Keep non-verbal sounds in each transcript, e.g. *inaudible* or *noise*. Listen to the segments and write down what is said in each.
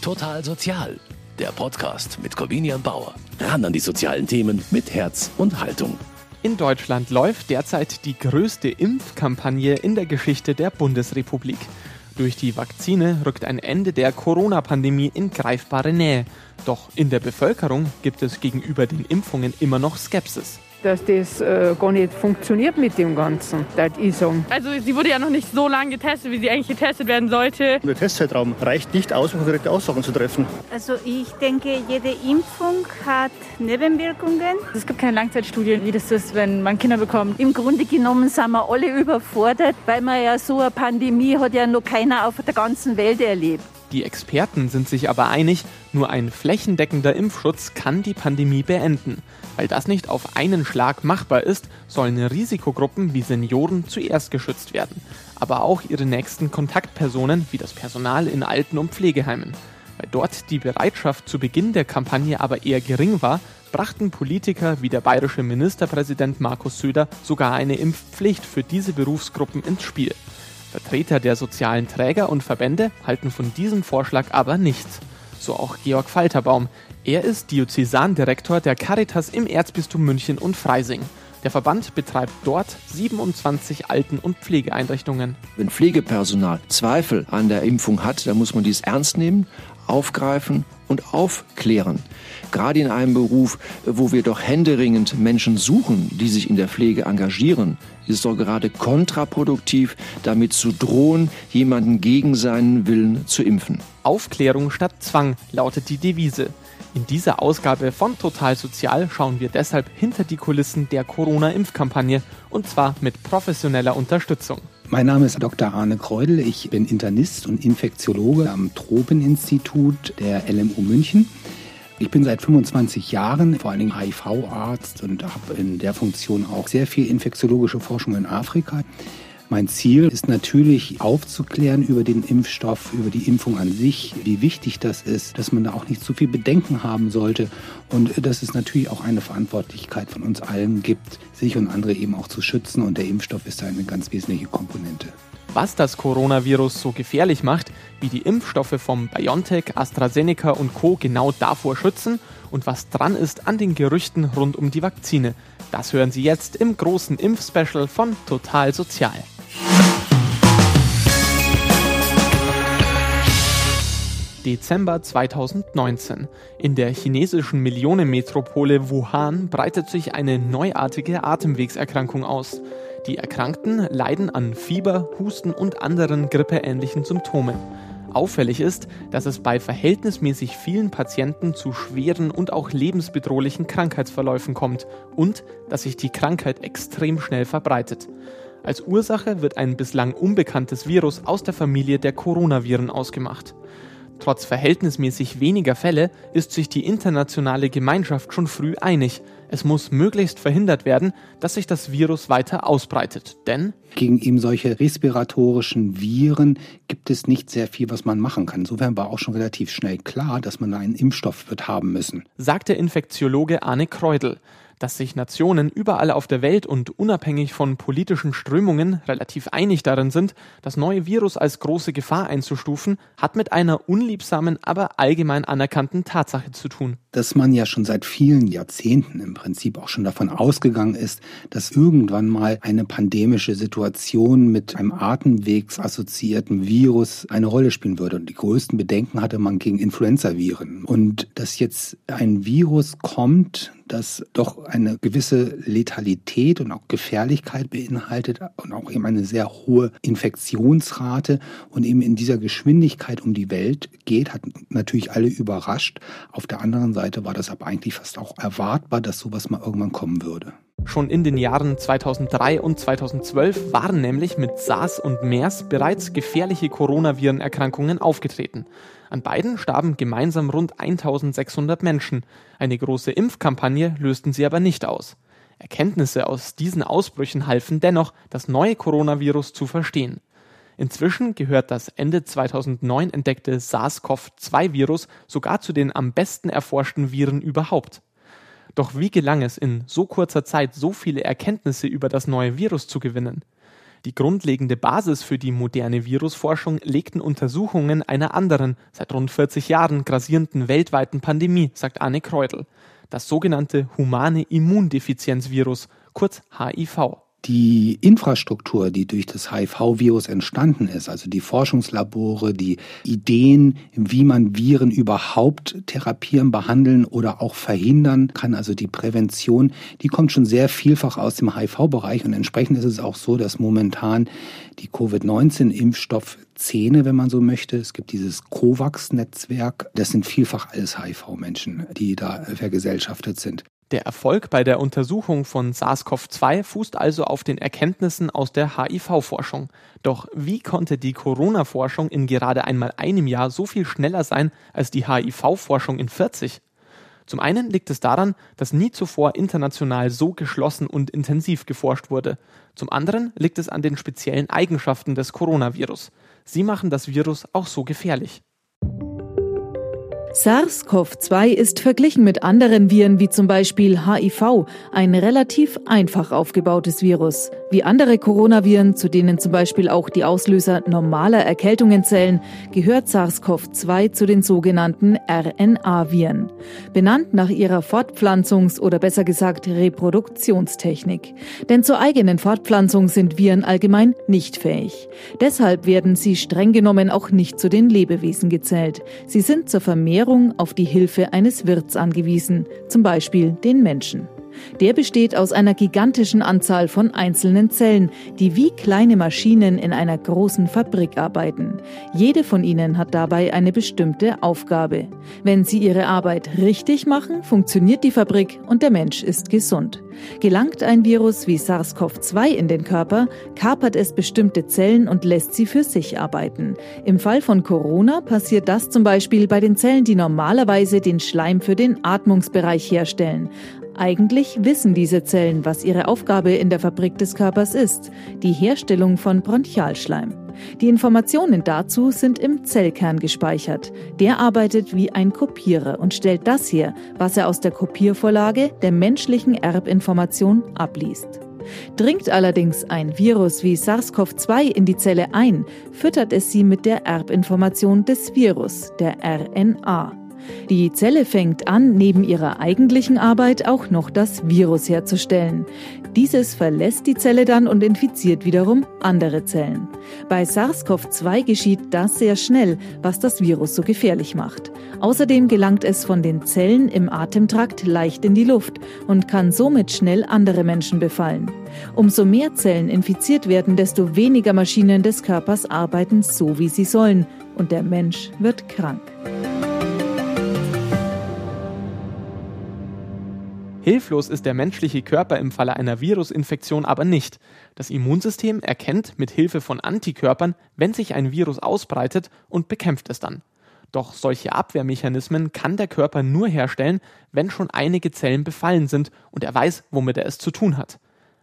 Total Sozial, der Podcast mit Corvinian Bauer. Ran an die sozialen Themen mit Herz und Haltung. In Deutschland läuft derzeit die größte Impfkampagne in der Geschichte der Bundesrepublik. Durch die Vakzine rückt ein Ende der Corona-Pandemie in greifbare Nähe. Doch in der Bevölkerung gibt es gegenüber den Impfungen immer noch Skepsis dass das äh, gar nicht funktioniert mit dem Ganzen, das ich sagen. Also sie wurde ja noch nicht so lange getestet, wie sie eigentlich getestet werden sollte. Der Testzeitraum reicht nicht aus, um konkrete Aussagen zu treffen. Also ich denke, jede Impfung hat Nebenwirkungen. Es gibt keine Langzeitstudien, wie das ist, wenn man Kinder bekommt. Im Grunde genommen sind wir alle überfordert, weil man ja so eine Pandemie hat ja noch keiner auf der ganzen Welt erlebt. Die Experten sind sich aber einig, nur ein flächendeckender Impfschutz kann die Pandemie beenden. Weil das nicht auf einen Schlag machbar ist, sollen Risikogruppen wie Senioren zuerst geschützt werden, aber auch ihre nächsten Kontaktpersonen wie das Personal in Alten- und Pflegeheimen. Weil dort die Bereitschaft zu Beginn der Kampagne aber eher gering war, brachten Politiker wie der bayerische Ministerpräsident Markus Söder sogar eine Impfpflicht für diese Berufsgruppen ins Spiel. Vertreter der sozialen Träger und Verbände halten von diesem Vorschlag aber nichts. So auch Georg Falterbaum. Er ist Diözesandirektor der Caritas im Erzbistum München und Freising. Der Verband betreibt dort 27 Alten- und Pflegeeinrichtungen. Wenn Pflegepersonal Zweifel an der Impfung hat, dann muss man dies ernst nehmen, aufgreifen und aufklären. Gerade in einem Beruf, wo wir doch händeringend Menschen suchen, die sich in der Pflege engagieren, ist es doch gerade kontraproduktiv, damit zu drohen, jemanden gegen seinen Willen zu impfen. Aufklärung statt Zwang lautet die Devise. In dieser Ausgabe von Total Sozial schauen wir deshalb hinter die Kulissen der Corona-Impfkampagne und zwar mit professioneller Unterstützung. Mein Name ist Dr. Arne Kreudel. Ich bin Internist und Infektiologe am Tropeninstitut der LMU München. Ich bin seit 25 Jahren vor allen Dingen HIV-Arzt und habe in der Funktion auch sehr viel infektiologische Forschung in Afrika. Mein Ziel ist natürlich aufzuklären über den Impfstoff, über die Impfung an sich, wie wichtig das ist, dass man da auch nicht zu viel Bedenken haben sollte und dass es natürlich auch eine Verantwortlichkeit von uns allen gibt, sich und andere eben auch zu schützen und der Impfstoff ist da eine ganz wesentliche Komponente. Was das Coronavirus so gefährlich macht, wie die Impfstoffe vom BioNTech, AstraZeneca und Co. genau davor schützen und was dran ist an den Gerüchten rund um die Vakzine, das hören Sie jetzt im großen Impfspecial von Total Sozial. Dezember 2019. In der chinesischen Millionenmetropole Wuhan breitet sich eine neuartige Atemwegserkrankung aus. Die Erkrankten leiden an Fieber, Husten und anderen grippeähnlichen Symptomen. Auffällig ist, dass es bei verhältnismäßig vielen Patienten zu schweren und auch lebensbedrohlichen Krankheitsverläufen kommt und dass sich die Krankheit extrem schnell verbreitet. Als Ursache wird ein bislang unbekanntes Virus aus der Familie der Coronaviren ausgemacht. Trotz verhältnismäßig weniger Fälle ist sich die internationale Gemeinschaft schon früh einig. Es muss möglichst verhindert werden, dass sich das Virus weiter ausbreitet. Denn gegen eben solche respiratorischen Viren gibt es nicht sehr viel, was man machen kann. Insofern war auch schon relativ schnell klar, dass man einen Impfstoff wird haben müssen, sagt der Infektiologe Arne Kreudel dass sich Nationen überall auf der Welt und unabhängig von politischen Strömungen relativ einig darin sind, das neue Virus als große Gefahr einzustufen, hat mit einer unliebsamen, aber allgemein anerkannten Tatsache zu tun. Dass man ja schon seit vielen Jahrzehnten im Prinzip auch schon davon ausgegangen ist, dass irgendwann mal eine pandemische Situation mit einem atemwegsassoziierten Virus eine Rolle spielen würde. Und die größten Bedenken hatte man gegen Influenzaviren. Und dass jetzt ein Virus kommt, das doch eine gewisse Letalität und auch Gefährlichkeit beinhaltet und auch eben eine sehr hohe Infektionsrate und eben in dieser Geschwindigkeit um die Welt geht, hat natürlich alle überrascht. Auf der anderen Seite war das aber eigentlich fast auch erwartbar, dass sowas mal irgendwann kommen würde. Schon in den Jahren 2003 und 2012 waren nämlich mit SARS und MERS bereits gefährliche Coronavirenerkrankungen aufgetreten. An beiden starben gemeinsam rund 1600 Menschen. Eine große Impfkampagne lösten sie aber nicht aus. Erkenntnisse aus diesen Ausbrüchen halfen dennoch, das neue Coronavirus zu verstehen. Inzwischen gehört das Ende 2009 entdeckte SARS-CoV-2-Virus sogar zu den am besten erforschten Viren überhaupt. Doch wie gelang es in so kurzer Zeit so viele Erkenntnisse über das neue Virus zu gewinnen? Die grundlegende Basis für die moderne Virusforschung legten Untersuchungen einer anderen, seit rund 40 Jahren grassierenden weltweiten Pandemie, sagt Anne Kreudel. Das sogenannte humane Immundefizienzvirus, kurz HIV die Infrastruktur, die durch das HIV-Virus entstanden ist, also die Forschungslabore, die Ideen, wie man Viren überhaupt therapieren, behandeln oder auch verhindern kann, also die Prävention, die kommt schon sehr vielfach aus dem HIV-Bereich und entsprechend ist es auch so, dass momentan die Covid-19-Impfstoffszene, wenn man so möchte, es gibt dieses COVAX-Netzwerk, das sind vielfach alles HIV-Menschen, die da vergesellschaftet sind. Der Erfolg bei der Untersuchung von SARS-CoV-2 fußt also auf den Erkenntnissen aus der HIV-Forschung. Doch wie konnte die Corona-Forschung in gerade einmal einem Jahr so viel schneller sein als die HIV-Forschung in 40? Zum einen liegt es daran, dass nie zuvor international so geschlossen und intensiv geforscht wurde. Zum anderen liegt es an den speziellen Eigenschaften des Coronavirus. Sie machen das Virus auch so gefährlich. SARS-CoV-2 ist verglichen mit anderen Viren wie zum Beispiel HIV ein relativ einfach aufgebautes Virus. Wie andere Coronaviren, zu denen zum Beispiel auch die Auslöser normaler Erkältungen zählen, gehört SARS-CoV-2 zu den sogenannten RNA-Viren. Benannt nach ihrer Fortpflanzungs- oder besser gesagt Reproduktionstechnik. Denn zur eigenen Fortpflanzung sind Viren allgemein nicht fähig. Deshalb werden sie streng genommen auch nicht zu den Lebewesen gezählt. Sie sind zur Vermehrung auf die Hilfe eines Wirts angewiesen, zum Beispiel den Menschen. Der besteht aus einer gigantischen Anzahl von einzelnen Zellen, die wie kleine Maschinen in einer großen Fabrik arbeiten. Jede von ihnen hat dabei eine bestimmte Aufgabe. Wenn sie ihre Arbeit richtig machen, funktioniert die Fabrik und der Mensch ist gesund. Gelangt ein Virus wie SARS-CoV-2 in den Körper, kapert es bestimmte Zellen und lässt sie für sich arbeiten. Im Fall von Corona passiert das zum Beispiel bei den Zellen, die normalerweise den Schleim für den Atmungsbereich herstellen. Eigentlich wissen diese Zellen, was ihre Aufgabe in der Fabrik des Körpers ist, die Herstellung von Bronchialschleim. Die Informationen dazu sind im Zellkern gespeichert. Der arbeitet wie ein Kopierer und stellt das her, was er aus der Kopiervorlage der menschlichen Erbinformation abliest. Dringt allerdings ein Virus wie SARS-CoV-2 in die Zelle ein, füttert es sie mit der Erbinformation des Virus, der RNA. Die Zelle fängt an, neben ihrer eigentlichen Arbeit auch noch das Virus herzustellen. Dieses verlässt die Zelle dann und infiziert wiederum andere Zellen. Bei SARS-CoV-2 geschieht das sehr schnell, was das Virus so gefährlich macht. Außerdem gelangt es von den Zellen im Atemtrakt leicht in die Luft und kann somit schnell andere Menschen befallen. Umso mehr Zellen infiziert werden, desto weniger Maschinen des Körpers arbeiten so, wie sie sollen, und der Mensch wird krank. Hilflos ist der menschliche Körper im Falle einer Virusinfektion aber nicht. Das Immunsystem erkennt mit Hilfe von Antikörpern, wenn sich ein Virus ausbreitet und bekämpft es dann. Doch solche Abwehrmechanismen kann der Körper nur herstellen, wenn schon einige Zellen befallen sind und er weiß, womit er es zu tun hat.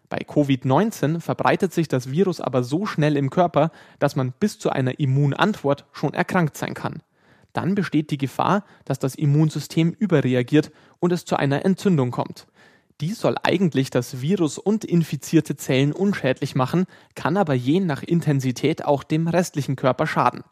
Bei Covid-19 verbreitet sich das Virus aber so schnell im Körper, dass man bis zu einer Immunantwort schon erkrankt sein kann dann besteht die Gefahr, dass das Immunsystem überreagiert und es zu einer Entzündung kommt. Dies soll eigentlich das Virus und infizierte Zellen unschädlich machen, kann aber je nach Intensität auch dem restlichen Körper schaden.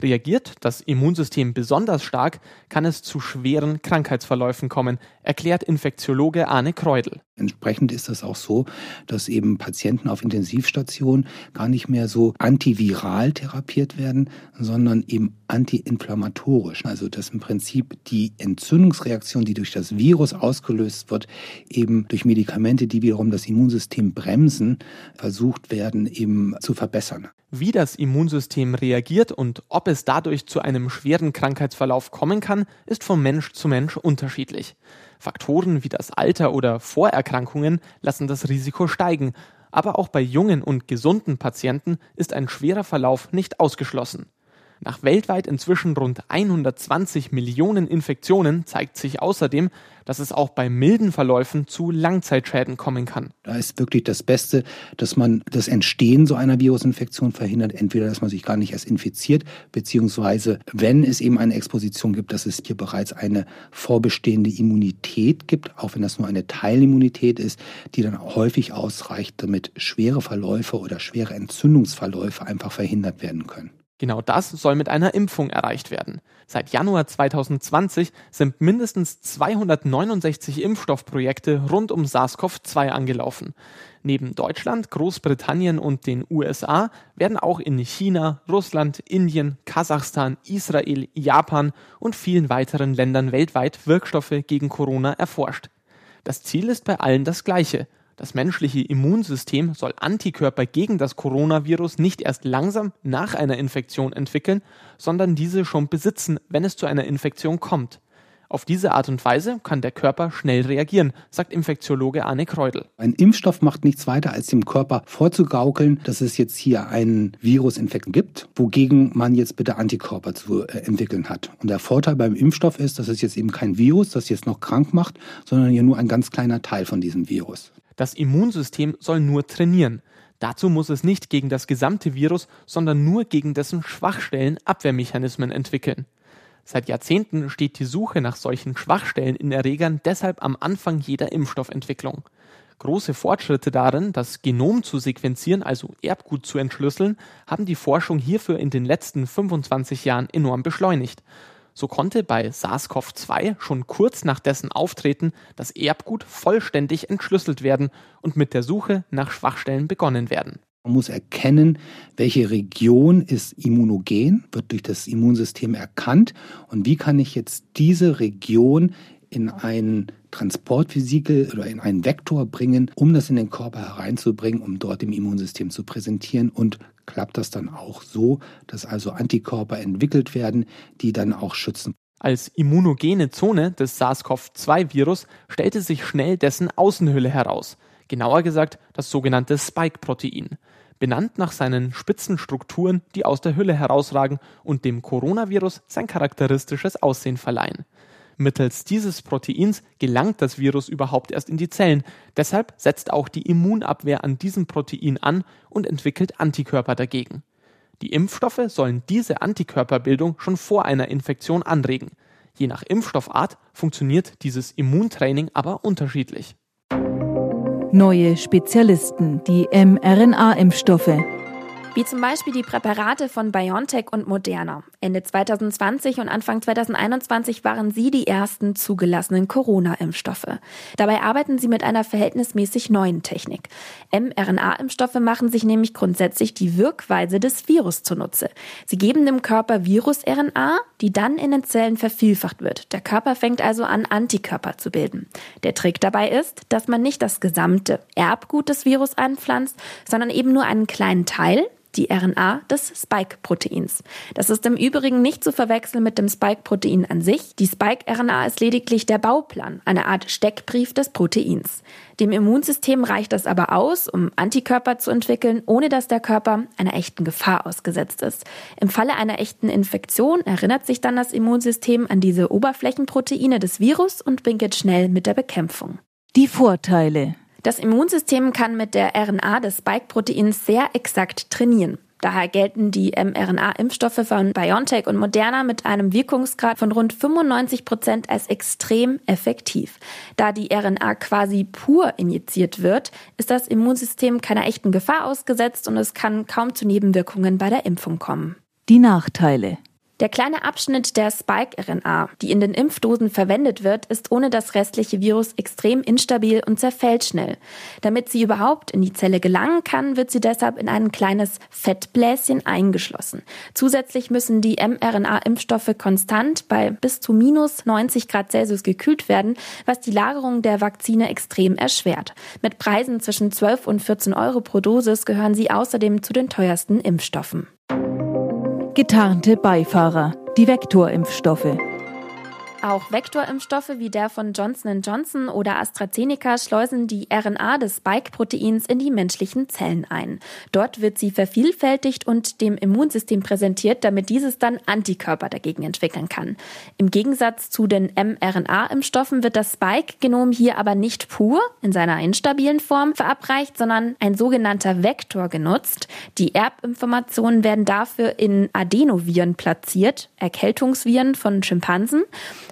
Reagiert das Immunsystem besonders stark, kann es zu schweren Krankheitsverläufen kommen, erklärt Infektiologe Arne Kreudel. Entsprechend ist es auch so, dass eben Patienten auf Intensivstationen gar nicht mehr so antiviral therapiert werden, sondern eben antiinflammatorisch. Also dass im Prinzip die Entzündungsreaktion, die durch das Virus ausgelöst wird, eben durch Medikamente, die wiederum das Immunsystem bremsen, versucht werden eben zu verbessern. Wie das Immunsystem reagiert und ob es dadurch zu einem schweren Krankheitsverlauf kommen kann, ist von Mensch zu Mensch unterschiedlich. Faktoren wie das Alter oder Vorerkrankungen lassen das Risiko steigen, aber auch bei jungen und gesunden Patienten ist ein schwerer Verlauf nicht ausgeschlossen. Nach weltweit inzwischen rund 120 Millionen Infektionen zeigt sich außerdem, dass es auch bei milden Verläufen zu Langzeitschäden kommen kann. Da ist wirklich das Beste, dass man das Entstehen so einer Virusinfektion verhindert. Entweder, dass man sich gar nicht erst infiziert, beziehungsweise, wenn es eben eine Exposition gibt, dass es hier bereits eine vorbestehende Immunität gibt, auch wenn das nur eine Teilimmunität ist, die dann häufig ausreicht, damit schwere Verläufe oder schwere Entzündungsverläufe einfach verhindert werden können. Genau das soll mit einer Impfung erreicht werden. Seit Januar 2020 sind mindestens 269 Impfstoffprojekte rund um SARS-CoV-2 angelaufen. Neben Deutschland, Großbritannien und den USA werden auch in China, Russland, Indien, Kasachstan, Israel, Japan und vielen weiteren Ländern weltweit Wirkstoffe gegen Corona erforscht. Das Ziel ist bei allen das gleiche – das menschliche Immunsystem soll Antikörper gegen das Coronavirus nicht erst langsam nach einer Infektion entwickeln, sondern diese schon besitzen, wenn es zu einer Infektion kommt. Auf diese Art und Weise kann der Körper schnell reagieren, sagt Infektiologe Arne Kreudel. Ein Impfstoff macht nichts weiter, als dem Körper vorzugaukeln, dass es jetzt hier einen Virusinfekt gibt, wogegen man jetzt bitte Antikörper zu äh, entwickeln hat. Und der Vorteil beim Impfstoff ist, dass es jetzt eben kein Virus, das jetzt noch krank macht, sondern hier nur ein ganz kleiner Teil von diesem Virus. Das Immunsystem soll nur trainieren. Dazu muss es nicht gegen das gesamte Virus, sondern nur gegen dessen Schwachstellen Abwehrmechanismen entwickeln. Seit Jahrzehnten steht die Suche nach solchen Schwachstellen in Erregern deshalb am Anfang jeder Impfstoffentwicklung. Große Fortschritte darin, das Genom zu sequenzieren, also Erbgut zu entschlüsseln, haben die Forschung hierfür in den letzten 25 Jahren enorm beschleunigt. So konnte bei SARS-CoV-2 schon kurz nach dessen Auftreten das Erbgut vollständig entschlüsselt werden und mit der Suche nach Schwachstellen begonnen werden. Man muss erkennen, welche Region ist immunogen, wird durch das Immunsystem erkannt und wie kann ich jetzt diese Region in ein Transportvesikel oder in einen Vektor bringen, um das in den Körper hereinzubringen, um dort dem Immunsystem zu präsentieren und klappt das dann auch so, dass also Antikörper entwickelt werden, die dann auch schützen. Als immunogene Zone des SARS-CoV-2-Virus stellte sich schnell dessen Außenhülle heraus – genauer gesagt das sogenannte Spike-Protein, benannt nach seinen spitzen Strukturen, die aus der Hülle herausragen und dem Coronavirus sein charakteristisches Aussehen verleihen. Mittels dieses Proteins gelangt das Virus überhaupt erst in die Zellen. Deshalb setzt auch die Immunabwehr an diesem Protein an und entwickelt Antikörper dagegen. Die Impfstoffe sollen diese Antikörperbildung schon vor einer Infektion anregen. Je nach Impfstoffart funktioniert dieses Immuntraining aber unterschiedlich. Neue Spezialisten, die mRNA-Impfstoffe wie zum Beispiel die Präparate von BioNTech und Moderna. Ende 2020 und Anfang 2021 waren sie die ersten zugelassenen Corona-Impfstoffe. Dabei arbeiten sie mit einer verhältnismäßig neuen Technik. mRNA-Impfstoffe machen sich nämlich grundsätzlich die Wirkweise des Virus zunutze. Sie geben dem Körper Virus-RNA, die dann in den Zellen vervielfacht wird. Der Körper fängt also an, Antikörper zu bilden. Der Trick dabei ist, dass man nicht das gesamte Erbgut des Virus einpflanzt, sondern eben nur einen kleinen Teil, die RNA des Spike-Proteins. Das ist im Übrigen nicht zu verwechseln mit dem Spike-Protein an sich. Die Spike-RNA ist lediglich der Bauplan, eine Art Steckbrief des Proteins. Dem Immunsystem reicht das aber aus, um Antikörper zu entwickeln, ohne dass der Körper einer echten Gefahr ausgesetzt ist. Im Falle einer echten Infektion erinnert sich dann das Immunsystem an diese Oberflächenproteine des Virus und winkelt schnell mit der Bekämpfung. Die Vorteile das Immunsystem kann mit der RNA des Spike-Proteins sehr exakt trainieren. Daher gelten die mRNA-Impfstoffe von BioNTech und Moderna mit einem Wirkungsgrad von rund 95 Prozent als extrem effektiv. Da die RNA quasi pur injiziert wird, ist das Immunsystem keiner echten Gefahr ausgesetzt und es kann kaum zu Nebenwirkungen bei der Impfung kommen. Die Nachteile. Der kleine Abschnitt der Spike-RNA, die in den Impfdosen verwendet wird, ist ohne das restliche Virus extrem instabil und zerfällt schnell. Damit sie überhaupt in die Zelle gelangen kann, wird sie deshalb in ein kleines Fettbläschen eingeschlossen. Zusätzlich müssen die mRNA-Impfstoffe konstant bei bis zu minus 90 Grad Celsius gekühlt werden, was die Lagerung der Vakzine extrem erschwert. Mit Preisen zwischen 12 und 14 Euro pro Dosis gehören sie außerdem zu den teuersten Impfstoffen. Getarnte Beifahrer, die Vektorimpfstoffe. Auch Vektorimpfstoffe wie der von Johnson Johnson oder AstraZeneca schleusen die RNA des Spike-Proteins in die menschlichen Zellen ein. Dort wird sie vervielfältigt und dem Immunsystem präsentiert, damit dieses dann Antikörper dagegen entwickeln kann. Im Gegensatz zu den mRNA-Impfstoffen wird das Spike-Genom hier aber nicht pur in seiner instabilen Form verabreicht, sondern ein sogenannter Vektor genutzt. Die Erbinformationen werden dafür in Adenoviren platziert, Erkältungsviren von Schimpansen.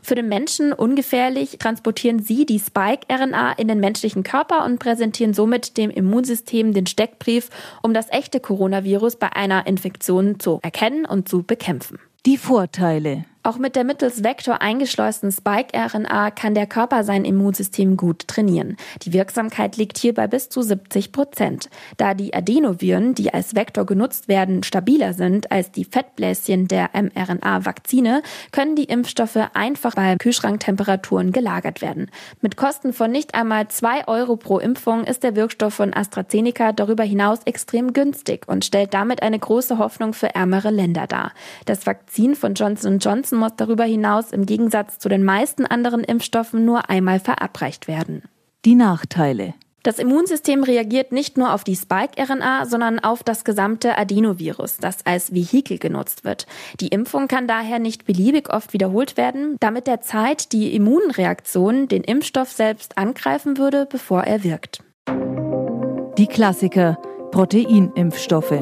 Für den Menschen ungefährlich transportieren sie die Spike-RNA in den menschlichen Körper und präsentieren somit dem Immunsystem den Steckbrief, um das echte Coronavirus bei einer Infektion zu erkennen und zu bekämpfen. Die Vorteile. Auch mit der mittels Vektor eingeschleusten Spike-RNA kann der Körper sein Immunsystem gut trainieren. Die Wirksamkeit liegt hier bei bis zu 70 Prozent. Da die Adenoviren, die als Vektor genutzt werden, stabiler sind als die Fettbläschen der mRNA-Vakzine, können die Impfstoffe einfach bei Kühlschranktemperaturen gelagert werden. Mit Kosten von nicht einmal zwei Euro pro Impfung ist der Wirkstoff von AstraZeneca darüber hinaus extrem günstig und stellt damit eine große Hoffnung für ärmere Länder dar. Das Vakzin von Johnson Johnson muss darüber hinaus im Gegensatz zu den meisten anderen Impfstoffen nur einmal verabreicht werden. Die Nachteile. Das Immunsystem reagiert nicht nur auf die Spike-RNA, sondern auf das gesamte Adenovirus, das als Vehikel genutzt wird. Die Impfung kann daher nicht beliebig oft wiederholt werden, da mit der Zeit die Immunreaktion den Impfstoff selbst angreifen würde, bevor er wirkt. Die Klassiker Proteinimpfstoffe.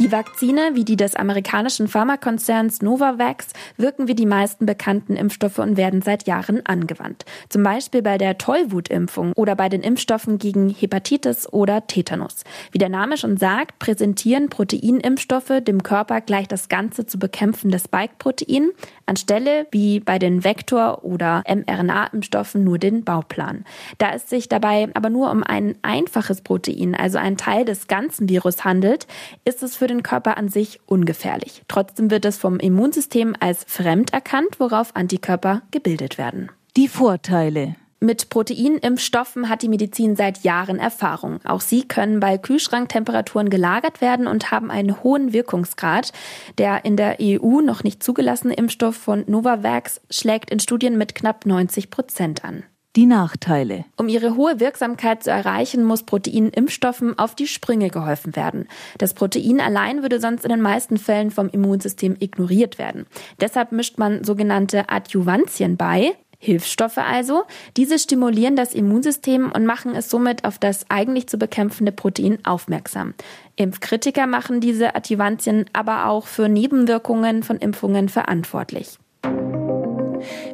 Die Vakzine, wie die des amerikanischen Pharmakonzerns Novavax, wirken wie die meisten bekannten Impfstoffe und werden seit Jahren angewandt. Zum Beispiel bei der Tollwutimpfung oder bei den Impfstoffen gegen Hepatitis oder Tetanus. Wie der Name schon sagt, präsentieren Proteinimpfstoffe dem Körper gleich das ganze zu bekämpfende Spike-Protein, anstelle wie bei den Vektor- oder mRNA-Impfstoffen nur den Bauplan. Da es sich dabei aber nur um ein einfaches Protein, also ein Teil des ganzen Virus handelt, ist es für den Körper an sich ungefährlich. Trotzdem wird es vom Immunsystem als fremd erkannt, worauf Antikörper gebildet werden. Die Vorteile. Mit Proteinimpfstoffen hat die Medizin seit Jahren Erfahrung. Auch sie können bei Kühlschranktemperaturen gelagert werden und haben einen hohen Wirkungsgrad. Der in der EU noch nicht zugelassene Impfstoff von Novavax schlägt in Studien mit knapp 90 Prozent an. Die Nachteile. Um ihre hohe Wirksamkeit zu erreichen, muss Proteinimpfstoffen auf die Sprünge geholfen werden. Das Protein allein würde sonst in den meisten Fällen vom Immunsystem ignoriert werden. Deshalb mischt man sogenannte Adjuvantien bei, Hilfsstoffe also. Diese stimulieren das Immunsystem und machen es somit auf das eigentlich zu bekämpfende Protein aufmerksam. Impfkritiker machen diese Adjuvantien aber auch für Nebenwirkungen von Impfungen verantwortlich.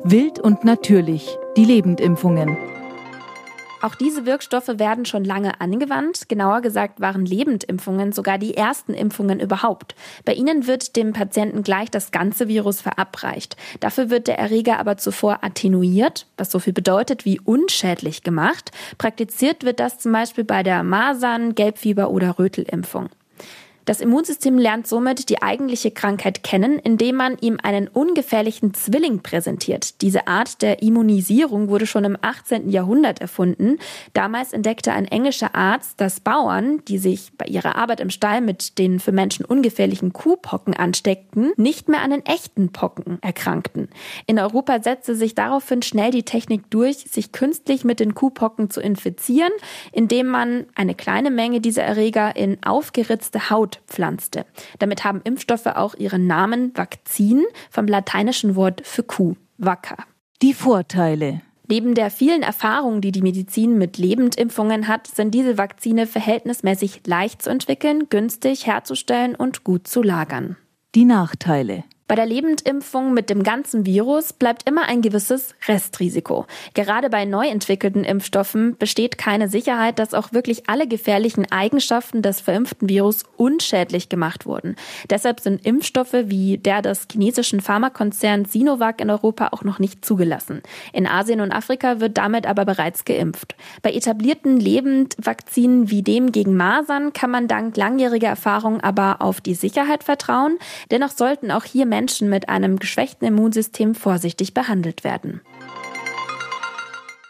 Wild und natürlich. Die Lebendimpfungen. Auch diese Wirkstoffe werden schon lange angewandt. Genauer gesagt waren Lebendimpfungen sogar die ersten Impfungen überhaupt. Bei ihnen wird dem Patienten gleich das ganze Virus verabreicht. Dafür wird der Erreger aber zuvor attenuiert, was so viel bedeutet wie unschädlich gemacht. Praktiziert wird das zum Beispiel bei der Masern, Gelbfieber oder Rötelimpfung. Das Immunsystem lernt somit die eigentliche Krankheit kennen, indem man ihm einen ungefährlichen Zwilling präsentiert. Diese Art der Immunisierung wurde schon im 18. Jahrhundert erfunden. Damals entdeckte ein englischer Arzt, dass Bauern, die sich bei ihrer Arbeit im Stall mit den für Menschen ungefährlichen Kuhpocken ansteckten, nicht mehr an den echten Pocken erkrankten. In Europa setzte sich daraufhin schnell die Technik durch, sich künstlich mit den Kuhpocken zu infizieren, indem man eine kleine Menge dieser Erreger in aufgeritzte Haut pflanzte. Damit haben Impfstoffe auch ihren Namen Vakzin vom lateinischen Wort für Kuh, Vaca. Die Vorteile. Neben der vielen Erfahrung, die die Medizin mit Lebendimpfungen hat, sind diese Vakzine verhältnismäßig leicht zu entwickeln, günstig herzustellen und gut zu lagern. Die Nachteile. Bei der Lebendimpfung mit dem ganzen Virus bleibt immer ein gewisses Restrisiko. Gerade bei neu entwickelten Impfstoffen besteht keine Sicherheit, dass auch wirklich alle gefährlichen Eigenschaften des verimpften Virus unschädlich gemacht wurden. Deshalb sind Impfstoffe wie der des chinesischen Pharmakonzerns Sinovac in Europa auch noch nicht zugelassen. In Asien und Afrika wird damit aber bereits geimpft. Bei etablierten Lebendvakzinen wie dem gegen Masern kann man dank langjähriger Erfahrung aber auf die Sicherheit vertrauen. Dennoch sollten auch hier Menschen mit einem geschwächten Immunsystem vorsichtig behandelt werden.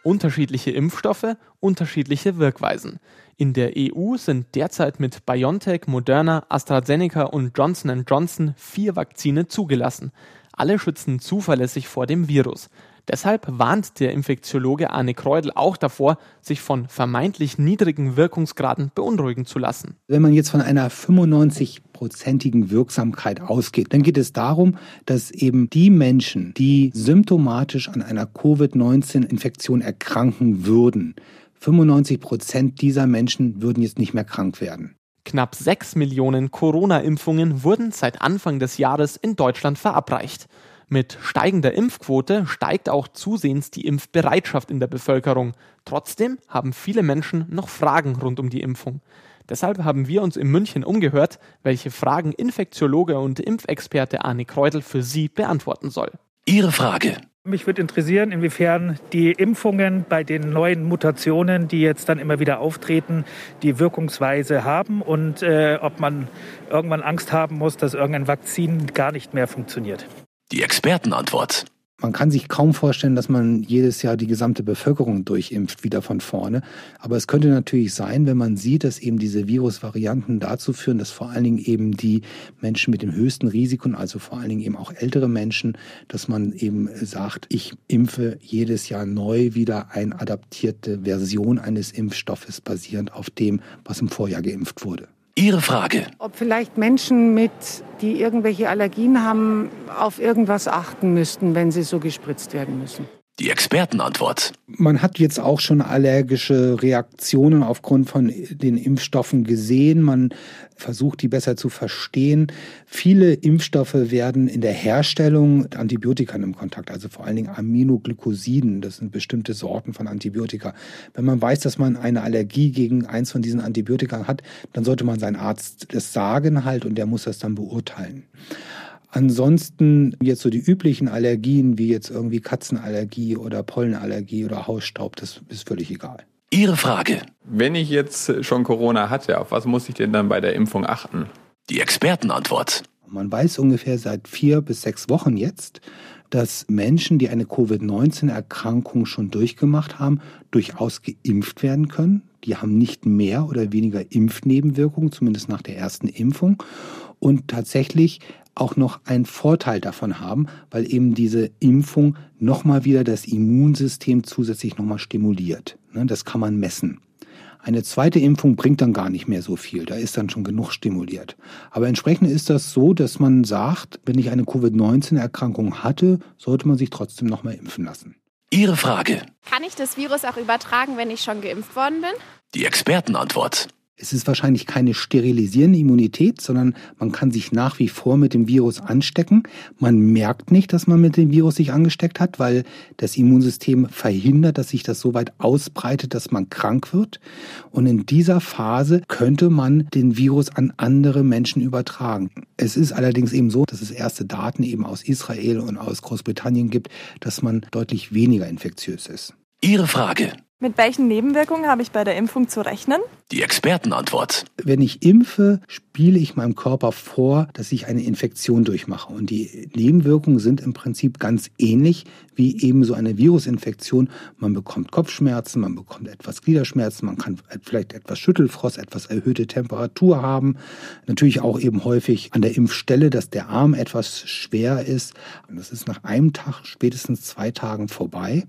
Unterschiedliche Impfstoffe, unterschiedliche Wirkweisen. In der EU sind derzeit mit BioNTech, Moderna, AstraZeneca und Johnson Johnson vier Vakzine zugelassen. Alle schützen zuverlässig vor dem Virus. Deshalb warnt der Infektiologe Arne Kreudel auch davor, sich von vermeintlich niedrigen Wirkungsgraden beunruhigen zu lassen. Wenn man jetzt von einer 95-prozentigen Wirksamkeit ausgeht, dann geht es darum, dass eben die Menschen, die symptomatisch an einer Covid-19-Infektion erkranken würden, 95 Prozent dieser Menschen würden jetzt nicht mehr krank werden. Knapp 6 Millionen Corona-Impfungen wurden seit Anfang des Jahres in Deutschland verabreicht. Mit steigender Impfquote steigt auch zusehends die Impfbereitschaft in der Bevölkerung. Trotzdem haben viele Menschen noch Fragen rund um die Impfung. Deshalb haben wir uns in München umgehört, welche Fragen Infektiologe und Impfexperte Arne Kreudel für Sie beantworten soll. Ihre Frage. Mich würde interessieren, inwiefern die Impfungen bei den neuen Mutationen, die jetzt dann immer wieder auftreten, die Wirkungsweise haben und äh, ob man irgendwann Angst haben muss, dass irgendein Vakzin gar nicht mehr funktioniert. Die Expertenantwort. Man kann sich kaum vorstellen, dass man jedes Jahr die gesamte Bevölkerung durchimpft, wieder von vorne. Aber es könnte natürlich sein, wenn man sieht, dass eben diese Virusvarianten dazu führen, dass vor allen Dingen eben die Menschen mit dem höchsten Risiko, also vor allen Dingen eben auch ältere Menschen, dass man eben sagt, ich impfe jedes Jahr neu wieder eine adaptierte Version eines Impfstoffes basierend auf dem, was im Vorjahr geimpft wurde. Ihre Frage. Ob vielleicht Menschen mit, die irgendwelche Allergien haben, auf irgendwas achten müssten, wenn sie so gespritzt werden müssen. Die Expertenantwort. Man hat jetzt auch schon allergische Reaktionen aufgrund von den Impfstoffen gesehen. Man versucht, die besser zu verstehen. Viele Impfstoffe werden in der Herstellung mit Antibiotika im Kontakt, also vor allen Dingen Aminoglycosiden. Das sind bestimmte Sorten von Antibiotika. Wenn man weiß, dass man eine Allergie gegen eins von diesen Antibiotika hat, dann sollte man seinen Arzt das sagen halt und der muss das dann beurteilen. Ansonsten jetzt so die üblichen Allergien wie jetzt irgendwie Katzenallergie oder Pollenallergie oder Hausstaub, das ist völlig egal. Ihre Frage. Wenn ich jetzt schon Corona hatte, auf was muss ich denn dann bei der Impfung achten? Die Expertenantwort. Man weiß ungefähr seit vier bis sechs Wochen jetzt, dass Menschen, die eine Covid-19-Erkrankung schon durchgemacht haben, durchaus geimpft werden können. Die haben nicht mehr oder weniger Impfnebenwirkungen, zumindest nach der ersten Impfung. Und tatsächlich auch noch einen Vorteil davon haben, weil eben diese Impfung nochmal wieder das Immunsystem zusätzlich nochmal stimuliert. Ne, das kann man messen. Eine zweite Impfung bringt dann gar nicht mehr so viel, da ist dann schon genug stimuliert. Aber entsprechend ist das so, dass man sagt, wenn ich eine Covid-19-Erkrankung hatte, sollte man sich trotzdem nochmal impfen lassen. Ihre Frage. Kann ich das Virus auch übertragen, wenn ich schon geimpft worden bin? Die Expertenantwort. Es ist wahrscheinlich keine sterilisierende Immunität, sondern man kann sich nach wie vor mit dem Virus anstecken. Man merkt nicht, dass man mit dem Virus sich angesteckt hat, weil das Immunsystem verhindert, dass sich das so weit ausbreitet, dass man krank wird. Und in dieser Phase könnte man den Virus an andere Menschen übertragen. Es ist allerdings eben so, dass es erste Daten eben aus Israel und aus Großbritannien gibt, dass man deutlich weniger infektiös ist. Ihre Frage. Mit welchen Nebenwirkungen habe ich bei der Impfung zu rechnen? Die Expertenantwort. Wenn ich impfe, spiele ich meinem Körper vor, dass ich eine Infektion durchmache. Und die Nebenwirkungen sind im Prinzip ganz ähnlich wie eben so eine Virusinfektion. Man bekommt Kopfschmerzen, man bekommt etwas Gliederschmerzen, man kann vielleicht etwas Schüttelfrost, etwas erhöhte Temperatur haben. Natürlich auch eben häufig an der Impfstelle, dass der Arm etwas schwer ist. Das ist nach einem Tag, spätestens zwei Tagen vorbei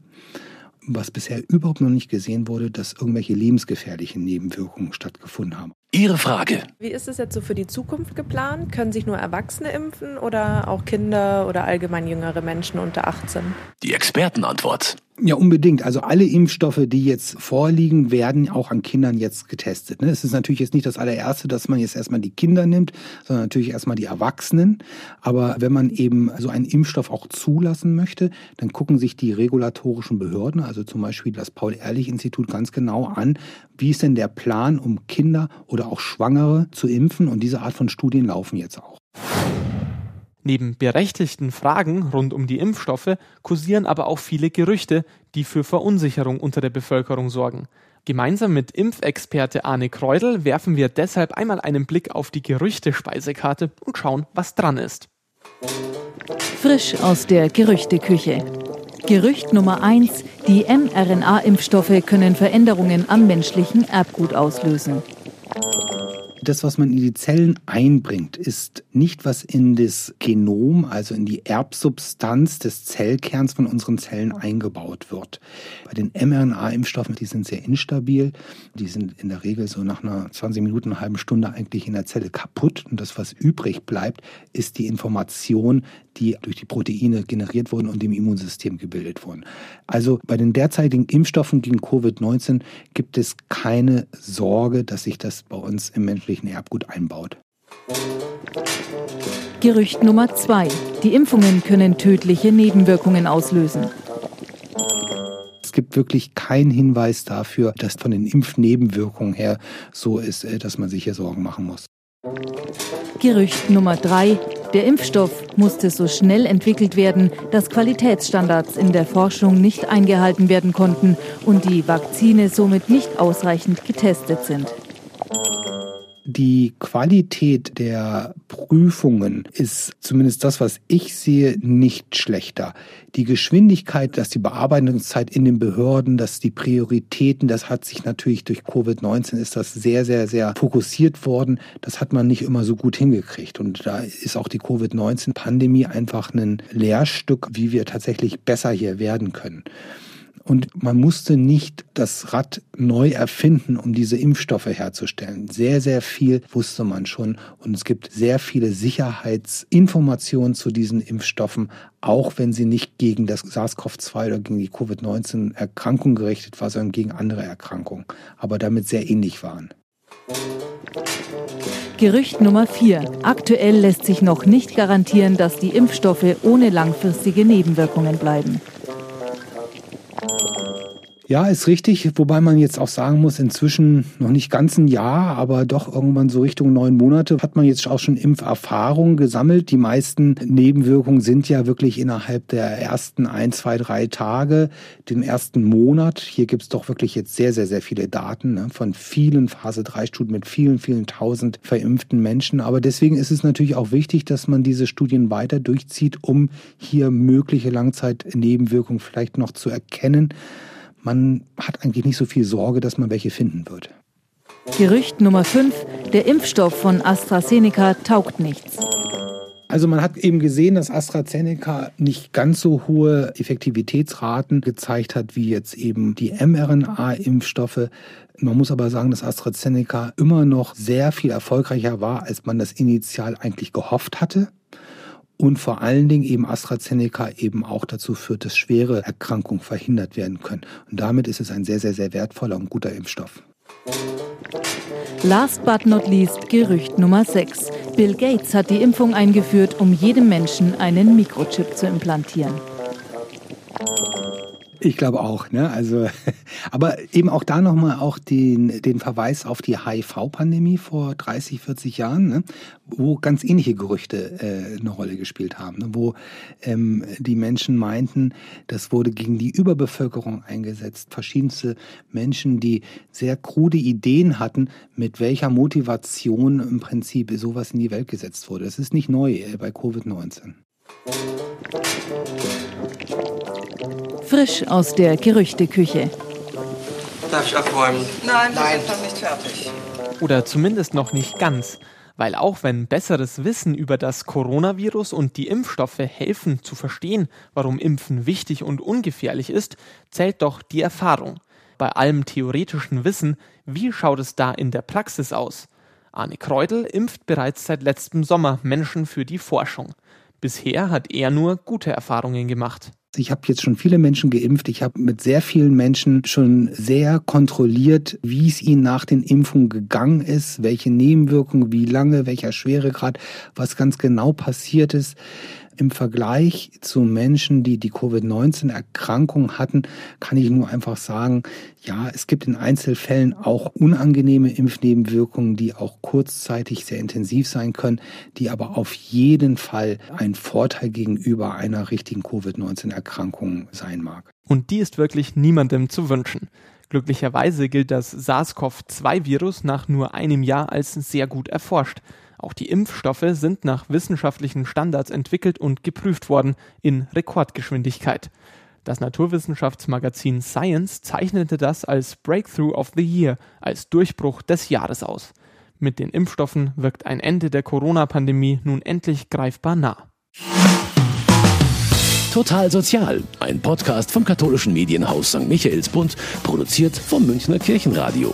was bisher überhaupt noch nicht gesehen wurde, dass irgendwelche lebensgefährlichen Nebenwirkungen stattgefunden haben. Ihre Frage. Wie ist es jetzt so für die Zukunft geplant? Können sich nur Erwachsene impfen oder auch Kinder oder allgemein jüngere Menschen unter 18? Die Expertenantwort. Ja, unbedingt. Also alle Impfstoffe, die jetzt vorliegen, werden auch an Kindern jetzt getestet. Ne? Es ist natürlich jetzt nicht das allererste, dass man jetzt erstmal die Kinder nimmt, sondern natürlich erstmal die Erwachsenen. Aber wenn man eben so einen Impfstoff auch zulassen möchte, dann gucken sich die regulatorischen Behörden, also zum Beispiel das Paul-Ehrlich-Institut, ganz genau an, wie ist denn der Plan, um Kinder oder auch Schwangere zu impfen. Und diese Art von Studien laufen jetzt auch. Neben berechtigten Fragen rund um die Impfstoffe kursieren aber auch viele Gerüchte, die für Verunsicherung unter der Bevölkerung sorgen. Gemeinsam mit Impfexperte Arne Kreudel werfen wir deshalb einmal einen Blick auf die Gerüchtespeisekarte und schauen, was dran ist. Frisch aus der Gerüchteküche. Gerücht Nummer 1. Die mRNA-Impfstoffe können Veränderungen am menschlichen Erbgut auslösen. Das, was man in die Zellen einbringt, ist nicht was in das Genom, also in die Erbsubstanz des Zellkerns von unseren Zellen eingebaut wird. Bei den mRNA-Impfstoffen, die sind sehr instabil. Die sind in der Regel so nach einer 20 Minuten, einer halben Stunde eigentlich in der Zelle kaputt. Und das, was übrig bleibt, ist die Information, die durch die Proteine generiert wurden und im Immunsystem gebildet wurden. Also bei den derzeitigen Impfstoffen gegen Covid-19 gibt es keine Sorge, dass sich das bei uns im menschlichen Erbgut einbaut. Gerücht Nummer zwei. Die Impfungen können tödliche Nebenwirkungen auslösen. Es gibt wirklich keinen Hinweis dafür, dass von den Impfnebenwirkungen her so ist, äh, dass man sich hier Sorgen machen muss. Gerücht Nummer drei. Der Impfstoff musste so schnell entwickelt werden, dass Qualitätsstandards in der Forschung nicht eingehalten werden konnten und die Vakzine somit nicht ausreichend getestet sind. Die Qualität der Prüfungen ist zumindest das, was ich sehe, nicht schlechter. Die Geschwindigkeit, dass die Bearbeitungszeit in den Behörden, dass die Prioritäten, das hat sich natürlich durch Covid-19 ist das sehr, sehr, sehr fokussiert worden. Das hat man nicht immer so gut hingekriegt. Und da ist auch die Covid-19-Pandemie einfach ein Lehrstück, wie wir tatsächlich besser hier werden können. Und man musste nicht das Rad neu erfinden, um diese Impfstoffe herzustellen. Sehr, sehr viel wusste man schon. Und es gibt sehr viele Sicherheitsinformationen zu diesen Impfstoffen, auch wenn sie nicht gegen das SARS-CoV-2 oder gegen die Covid-19-Erkrankung gerichtet war, sondern gegen andere Erkrankungen, aber damit sehr ähnlich waren. Gerücht Nummer 4. Aktuell lässt sich noch nicht garantieren, dass die Impfstoffe ohne langfristige Nebenwirkungen bleiben. Ja, ist richtig, wobei man jetzt auch sagen muss, inzwischen noch nicht ganz ein Jahr, aber doch irgendwann so Richtung neun Monate hat man jetzt auch schon Impferfahrung gesammelt. Die meisten Nebenwirkungen sind ja wirklich innerhalb der ersten ein, zwei, drei Tage, dem ersten Monat. Hier gibt's doch wirklich jetzt sehr, sehr, sehr viele Daten ne, von vielen Phase-3-Studien mit vielen, vielen tausend verimpften Menschen. Aber deswegen ist es natürlich auch wichtig, dass man diese Studien weiter durchzieht, um hier mögliche Langzeitnebenwirkungen vielleicht noch zu erkennen man hat eigentlich nicht so viel Sorge, dass man welche finden wird. Gerücht Nummer 5. Der Impfstoff von AstraZeneca taugt nichts. Also man hat eben gesehen, dass AstraZeneca nicht ganz so hohe Effektivitätsraten gezeigt hat wie jetzt eben die mRNA-Impfstoffe. Man muss aber sagen, dass AstraZeneca immer noch sehr viel erfolgreicher war, als man das initial eigentlich gehofft hatte und vor allen Dingen eben AstraZeneca eben auch dazu führt, dass schwere Erkrankungen verhindert werden können. Und damit ist es ein sehr, sehr, sehr wertvoller und guter Impfstoff. Last but not least Gerücht Nummer 6. Bill Gates hat die Impfung eingeführt, um jedem Menschen einen Mikrochip zu implantieren. Ich glaube auch, ne? Also, *laughs* aber eben auch da nochmal auch den, den Verweis auf die HIV-Pandemie vor 30, 40 Jahren, ne? wo ganz ähnliche Gerüchte äh, eine Rolle gespielt haben, ne? wo ähm, die Menschen meinten, das wurde gegen die Überbevölkerung eingesetzt. Verschiedenste Menschen, die sehr krude Ideen hatten, mit welcher Motivation im Prinzip sowas in die Welt gesetzt wurde. Das ist nicht neu äh, bei Covid-19. Frisch aus der Gerüchteküche. Darf ich abräumen? Nein, wir Nein. sind noch nicht fertig. Oder zumindest noch nicht ganz. Weil auch wenn besseres Wissen über das Coronavirus und die Impfstoffe helfen zu verstehen, warum Impfen wichtig und ungefährlich ist, zählt doch die Erfahrung. Bei allem theoretischen Wissen, wie schaut es da in der Praxis aus? Arne Kreudel impft bereits seit letztem Sommer Menschen für die Forschung. Bisher hat er nur gute Erfahrungen gemacht. Ich habe jetzt schon viele Menschen geimpft. Ich habe mit sehr vielen Menschen schon sehr kontrolliert, wie es ihnen nach den Impfungen gegangen ist, welche Nebenwirkungen, wie lange, welcher Schweregrad, was ganz genau passiert ist. Im Vergleich zu Menschen, die die Covid-19-Erkrankung hatten, kann ich nur einfach sagen, ja, es gibt in Einzelfällen auch unangenehme Impfnebenwirkungen, die auch kurzzeitig sehr intensiv sein können, die aber auf jeden Fall ein Vorteil gegenüber einer richtigen Covid-19-Erkrankung sein mag. Und die ist wirklich niemandem zu wünschen. Glücklicherweise gilt das SARS-CoV-2-Virus nach nur einem Jahr als sehr gut erforscht. Auch die Impfstoffe sind nach wissenschaftlichen Standards entwickelt und geprüft worden in Rekordgeschwindigkeit. Das Naturwissenschaftsmagazin Science zeichnete das als Breakthrough of the Year, als Durchbruch des Jahres aus. Mit den Impfstoffen wirkt ein Ende der Corona-Pandemie nun endlich greifbar nah. Total Sozial, ein Podcast vom katholischen Medienhaus St. Michaelsbund, produziert vom Münchner Kirchenradio.